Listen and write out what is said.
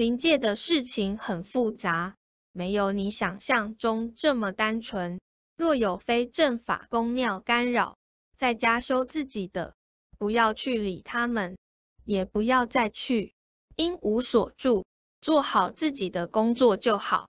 灵界的事情很复杂，没有你想象中这么单纯。若有非正法公庙干扰，在家修自己的，不要去理他们，也不要再去。因无所住，做好自己的工作就好。